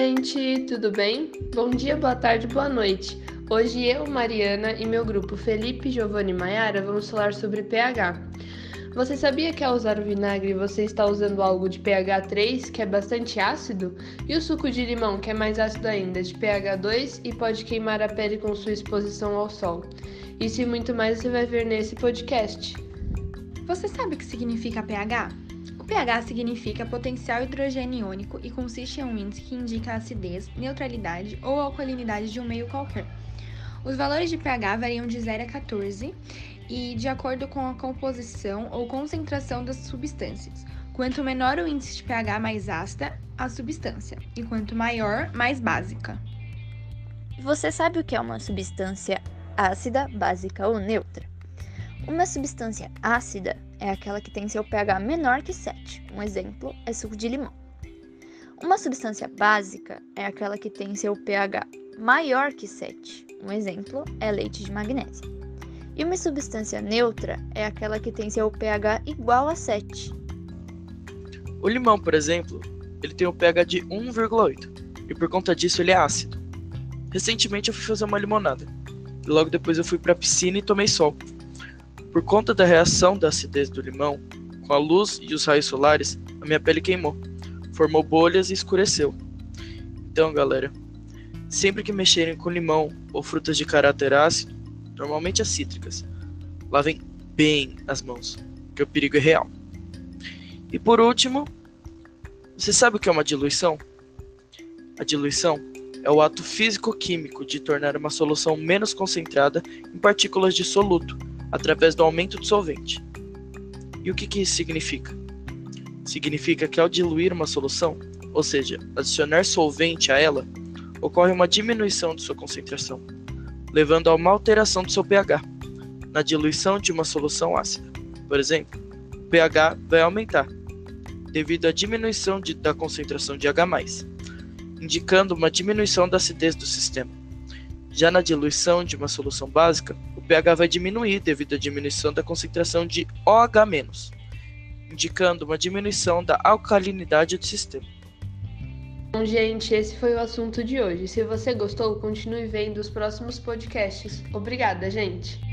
gente, tudo bem? Bom dia, boa tarde, boa noite. Hoje eu, Mariana e meu grupo Felipe, Giovanni e Maiara vamos falar sobre pH. Você sabia que ao usar o vinagre você está usando algo de pH 3, que é bastante ácido? E o suco de limão, que é mais ácido ainda, de pH 2 e pode queimar a pele com sua exposição ao sol? Isso e muito mais você vai ver nesse podcast. Você sabe o que significa pH? pH significa potencial hidrogênio iônico e consiste em um índice que indica a acidez, neutralidade ou alcalinidade de um meio qualquer. Os valores de pH variam de 0 a 14 e de acordo com a composição ou concentração das substâncias. Quanto menor o índice de pH, mais ácida a substância, e quanto maior, mais básica. Você sabe o que é uma substância ácida, básica ou neutra? Uma substância ácida é aquela que tem seu pH menor que 7. Um exemplo é suco de limão. Uma substância básica é aquela que tem seu pH maior que 7. Um exemplo é leite de magnésio. E uma substância neutra é aquela que tem seu pH igual a 7. O limão, por exemplo, ele tem um pH de 1,8 e por conta disso ele é ácido. Recentemente eu fui fazer uma limonada logo depois eu fui para a piscina e tomei sol. Por conta da reação da acidez do limão, com a luz e os raios solares, a minha pele queimou, formou bolhas e escureceu. Então, galera, sempre que mexerem com limão ou frutas de caráter ácido, normalmente as cítricas, lavem bem as mãos, que o perigo é real. E por último, você sabe o que é uma diluição? A diluição é o ato físico-químico de tornar uma solução menos concentrada em partículas de soluto através do aumento do solvente. E o que, que isso significa? Significa que ao diluir uma solução, ou seja, adicionar solvente a ela, ocorre uma diminuição de sua concentração, levando a uma alteração do seu pH na diluição de uma solução ácida. Por exemplo, o pH vai aumentar devido à diminuição de, da concentração de H+, indicando uma diminuição da acidez do sistema. Já na diluição de uma solução básica, o pH vai diminuir devido à diminuição da concentração de OH-, indicando uma diminuição da alcalinidade do sistema. Bom, gente, esse foi o assunto de hoje. Se você gostou, continue vendo os próximos podcasts. Obrigada, gente!